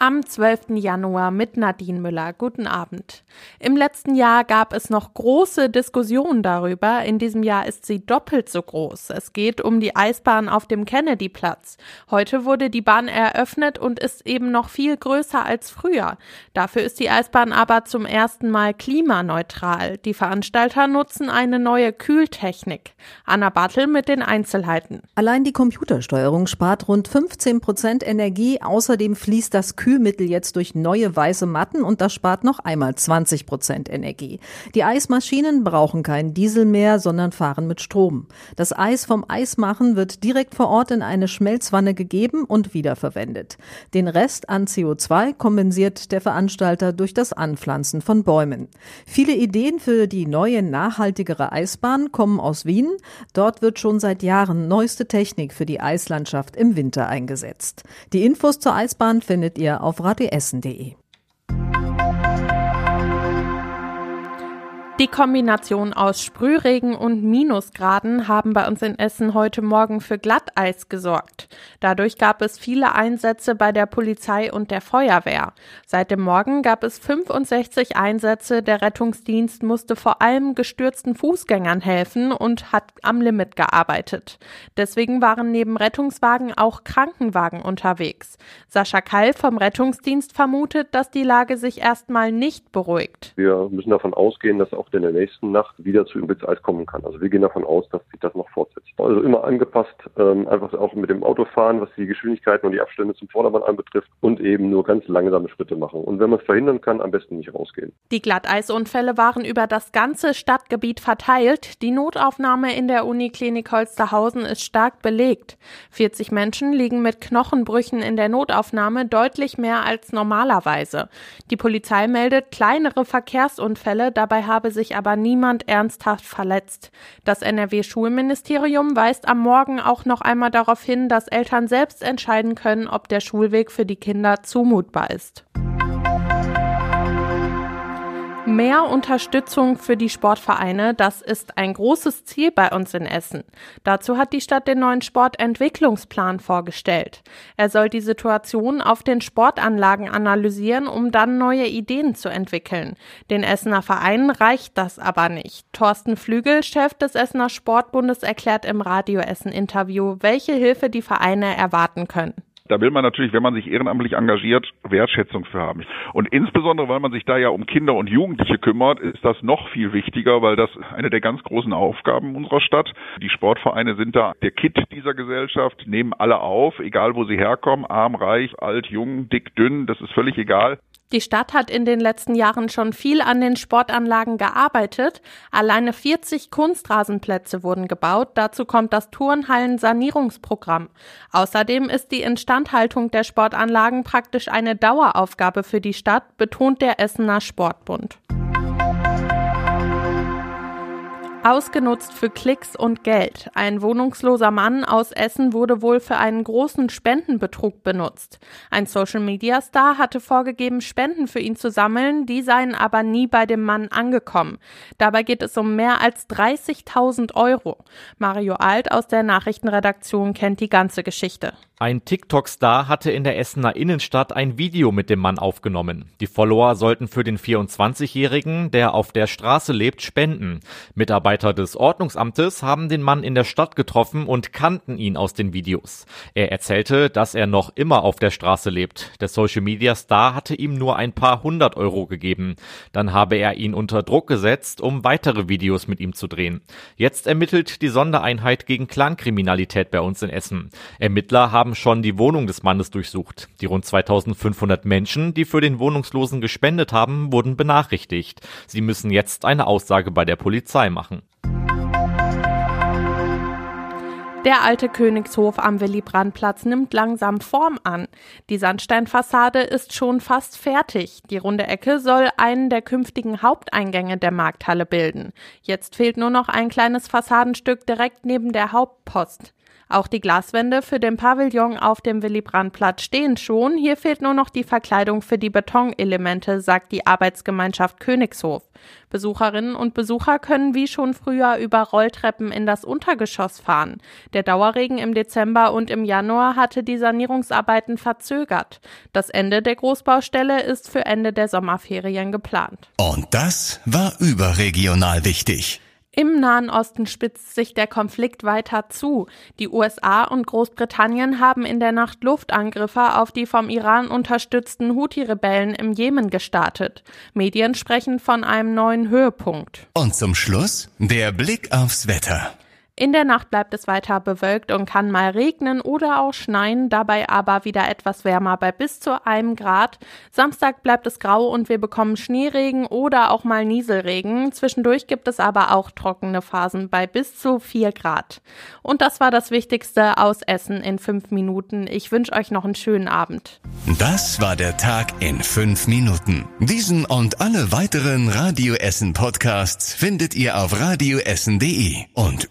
am 12. Januar mit Nadine Müller. Guten Abend. Im letzten Jahr gab es noch große Diskussionen darüber. In diesem Jahr ist sie doppelt so groß. Es geht um die Eisbahn auf dem Kennedyplatz. Heute wurde die Bahn eröffnet und ist eben noch viel größer als früher. Dafür ist die Eisbahn aber zum ersten Mal klimaneutral. Die Veranstalter nutzen eine neue Kühltechnik. Anna Bartel mit den Einzelheiten. Allein die Computersteuerung spart rund 15 Prozent Energie. Außerdem fließt das Kühl Kühlmittel jetzt durch neue weiße Matten und das spart noch einmal 20 Prozent Energie. Die Eismaschinen brauchen keinen Diesel mehr, sondern fahren mit Strom. Das Eis vom Eismachen wird direkt vor Ort in eine Schmelzwanne gegeben und wiederverwendet. Den Rest an CO2 kompensiert der Veranstalter durch das Anpflanzen von Bäumen. Viele Ideen für die neue, nachhaltigere Eisbahn kommen aus Wien. Dort wird schon seit Jahren neueste Technik für die Eislandschaft im Winter eingesetzt. Die Infos zur Eisbahn findet ihr auf radioessen.de. Die Kombination aus Sprühregen und Minusgraden haben bei uns in Essen heute Morgen für Glatteis gesorgt. Dadurch gab es viele Einsätze bei der Polizei und der Feuerwehr. Seit dem Morgen gab es 65 Einsätze. Der Rettungsdienst musste vor allem gestürzten Fußgängern helfen und hat am Limit gearbeitet. Deswegen waren neben Rettungswagen auch Krankenwagen unterwegs. Sascha Kall vom Rettungsdienst vermutet, dass die Lage sich erstmal nicht beruhigt. Wir müssen davon ausgehen, dass auch in der nächsten Nacht wieder zu Übelseis kommen kann. Also wir gehen davon aus, dass sich das noch fortsetzt. Also immer angepasst, ähm, einfach auch mit dem Autofahren, was die Geschwindigkeiten und die Abstände zum Vordermann anbetrifft und eben nur ganz langsame Schritte machen. Und wenn man es verhindern kann, am besten nicht rausgehen. Die Glatteisunfälle waren über das ganze Stadtgebiet verteilt. Die Notaufnahme in der Uniklinik Holsterhausen ist stark belegt. 40 Menschen liegen mit Knochenbrüchen in der Notaufnahme deutlich mehr als normalerweise. Die Polizei meldet kleinere Verkehrsunfälle, dabei habe sich sich aber niemand ernsthaft verletzt. Das NRW-Schulministerium weist am Morgen auch noch einmal darauf hin, dass Eltern selbst entscheiden können, ob der Schulweg für die Kinder zumutbar ist. Mehr Unterstützung für die Sportvereine, das ist ein großes Ziel bei uns in Essen. Dazu hat die Stadt den neuen Sportentwicklungsplan vorgestellt. Er soll die Situation auf den Sportanlagen analysieren, um dann neue Ideen zu entwickeln. Den Essener Vereinen reicht das aber nicht. Thorsten Flügel, Chef des Essener Sportbundes, erklärt im Radio Essen Interview, welche Hilfe die Vereine erwarten können. Da will man natürlich, wenn man sich ehrenamtlich engagiert, Wertschätzung für haben. Und insbesondere, weil man sich da ja um Kinder und Jugendliche kümmert, ist das noch viel wichtiger, weil das eine der ganz großen Aufgaben unserer Stadt. Die Sportvereine sind da der Kit dieser Gesellschaft, nehmen alle auf, egal wo sie herkommen, arm, reich, alt, jung, dick, dünn, das ist völlig egal. Die Stadt hat in den letzten Jahren schon viel an den Sportanlagen gearbeitet. Alleine 40 Kunstrasenplätze wurden gebaut. Dazu kommt das Turnhallen-Sanierungsprogramm. Außerdem ist die Instandhaltung der Sportanlagen praktisch eine Daueraufgabe für die Stadt, betont der Essener Sportbund. Ausgenutzt für Klicks und Geld. Ein wohnungsloser Mann aus Essen wurde wohl für einen großen Spendenbetrug benutzt. Ein Social-Media-Star hatte vorgegeben, Spenden für ihn zu sammeln, die seien aber nie bei dem Mann angekommen. Dabei geht es um mehr als 30.000 Euro. Mario Alt aus der Nachrichtenredaktion kennt die ganze Geschichte. Ein TikTok-Star hatte in der Essener Innenstadt ein Video mit dem Mann aufgenommen. Die Follower sollten für den 24-Jährigen, der auf der Straße lebt, spenden. Mitarbeiter des Ordnungsamtes haben den Mann in der Stadt getroffen und kannten ihn aus den Videos. Er erzählte, dass er noch immer auf der Straße lebt. Der Social-Media-Star hatte ihm nur ein paar hundert Euro gegeben. Dann habe er ihn unter Druck gesetzt, um weitere Videos mit ihm zu drehen. Jetzt ermittelt die Sondereinheit gegen Clankriminalität bei uns in Essen. Ermittler haben schon die Wohnung des Mannes durchsucht. Die rund 2500 Menschen, die für den Wohnungslosen gespendet haben, wurden benachrichtigt. Sie müssen jetzt eine Aussage bei der Polizei machen. Der alte Königshof am Willy-Brandt-Platz nimmt langsam Form an. Die Sandsteinfassade ist schon fast fertig. Die runde Ecke soll einen der künftigen Haupteingänge der Markthalle bilden. Jetzt fehlt nur noch ein kleines Fassadenstück direkt neben der Hauptpost. Auch die Glaswände für den Pavillon auf dem Willy-Brandt-Platz stehen schon. Hier fehlt nur noch die Verkleidung für die Betonelemente, sagt die Arbeitsgemeinschaft Königshof. Besucherinnen und Besucher können wie schon früher über Rolltreppen in das Untergeschoss fahren. Der Dauerregen im Dezember und im Januar hatte die Sanierungsarbeiten verzögert. Das Ende der Großbaustelle ist für Ende der Sommerferien geplant. Und das war überregional wichtig. Im Nahen Osten spitzt sich der Konflikt weiter zu. Die USA und Großbritannien haben in der Nacht Luftangriffe auf die vom Iran unterstützten Houthi-Rebellen im Jemen gestartet. Medien sprechen von einem neuen Höhepunkt. Und zum Schluss der Blick aufs Wetter. In der Nacht bleibt es weiter bewölkt und kann mal regnen oder auch schneien, dabei aber wieder etwas wärmer bei bis zu einem Grad. Samstag bleibt es grau und wir bekommen Schneeregen oder auch mal Nieselregen. Zwischendurch gibt es aber auch trockene Phasen bei bis zu vier Grad. Und das war das Wichtigste aus Essen in fünf Minuten. Ich wünsche euch noch einen schönen Abend. Das war der Tag in fünf Minuten. Diesen und alle weiteren Radio Essen Podcasts findet ihr auf radioessen.de und